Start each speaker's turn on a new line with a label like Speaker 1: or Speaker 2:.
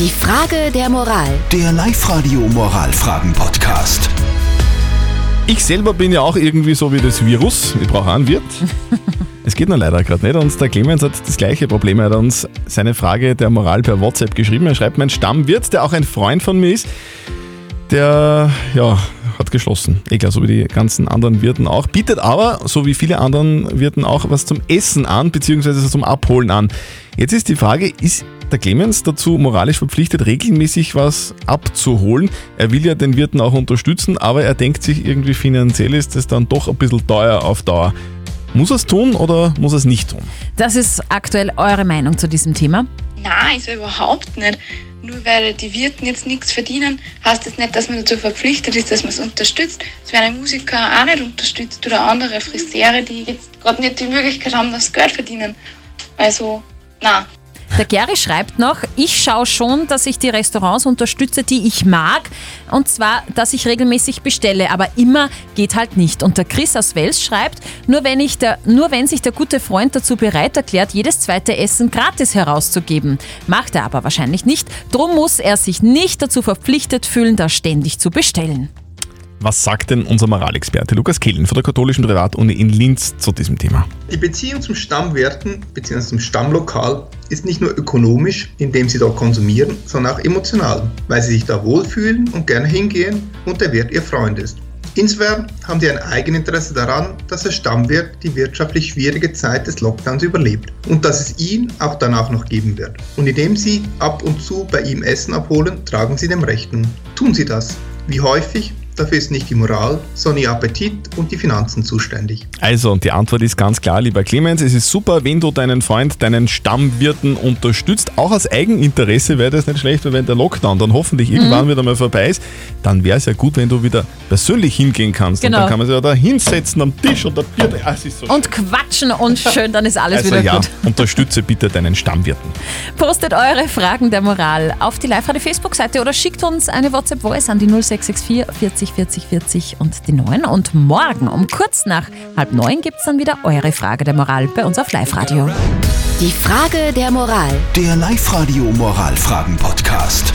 Speaker 1: Die Frage der Moral.
Speaker 2: Der Live-Radio Moralfragen-Podcast.
Speaker 3: Ich selber bin ja auch irgendwie so wie das Virus. Ich brauche einen Wirt. Es geht nur leider gerade nicht. Und der Clemens hat das gleiche Problem. Er hat uns seine Frage der Moral per WhatsApp geschrieben. Er schreibt, mein Stammwirt, der auch ein Freund von mir ist, der ja, hat geschlossen. Klar, so wie die ganzen anderen Wirten auch. Bietet aber, so wie viele anderen Wirten auch, was zum Essen an, beziehungsweise zum Abholen an. Jetzt ist die Frage, ist der Clemens dazu moralisch verpflichtet, regelmäßig was abzuholen? Er will ja den Wirten auch unterstützen, aber er denkt sich irgendwie finanziell ist das dann doch ein bisschen teuer auf Dauer. Muss er es tun oder muss er es nicht tun?
Speaker 4: Das ist aktuell eure Meinung zu diesem Thema.
Speaker 5: Nein, ist er überhaupt nicht. Nur weil die Wirten jetzt nichts verdienen, heißt das nicht, dass man dazu verpflichtet ist, dass man es unterstützt. Es werden Musiker auch nicht unterstützt oder andere Friseure, die jetzt gerade nicht die Möglichkeit haben, das Geld verdienen. Also, na.
Speaker 4: Der Gary schreibt noch, ich schaue schon, dass ich die Restaurants unterstütze, die ich mag. Und zwar, dass ich regelmäßig bestelle. Aber immer geht halt nicht. Und der Chris aus Wels schreibt, nur wenn, ich der, nur wenn sich der gute Freund dazu bereit erklärt, jedes zweite Essen gratis herauszugeben. Macht er aber wahrscheinlich nicht. Drum muss er sich nicht dazu verpflichtet fühlen, da ständig zu bestellen.
Speaker 3: Was sagt denn unser Moralexperte Lukas Kehlen von der Katholischen Privatuni in Linz zu diesem Thema?
Speaker 6: Die Beziehung zum Stammwirten bzw. zum Stammlokal ist nicht nur ökonomisch, indem sie dort konsumieren, sondern auch emotional, weil sie sich da wohlfühlen und gerne hingehen und der Wirt ihr Freund ist. Insofern haben sie ein Eigeninteresse daran, dass der Stammwirt die wirtschaftlich schwierige Zeit des Lockdowns überlebt und dass es ihn auch danach noch geben wird. Und indem sie ab und zu bei ihm Essen abholen, tragen sie dem Rechnung. Tun sie das. Wie häufig Dafür ist nicht die Moral, sondern ihr Appetit und die Finanzen zuständig.
Speaker 3: Also, und die Antwort ist ganz klar, lieber Clemens, es ist super, wenn du deinen Freund, deinen Stammwirten unterstützt. Auch aus Eigeninteresse wäre das nicht schlecht, weil wenn der Lockdown dann hoffentlich irgendwann wieder mal vorbei ist, dann wäre es ja gut, wenn du wieder persönlich hingehen kannst.
Speaker 4: Genau.
Speaker 3: Und dann kann man sich ja da hinsetzen am Tisch und der Bier. Ah, so
Speaker 4: Und quatschen und schön, dann ist alles
Speaker 3: also
Speaker 4: wieder
Speaker 3: ja,
Speaker 4: gut.
Speaker 3: unterstütze bitte deinen Stammwirten.
Speaker 4: Postet eure Fragen der Moral auf die Live-Radio Facebook-Seite oder schickt uns eine WhatsApp-Voice an die 0664 40 40 40 und die 9. Und morgen um kurz nach halb neun gibt es dann wieder eure Frage der Moral bei uns auf Live-Radio.
Speaker 1: Die Frage der Moral.
Speaker 2: Der Live-Radio Moralfragen-Podcast.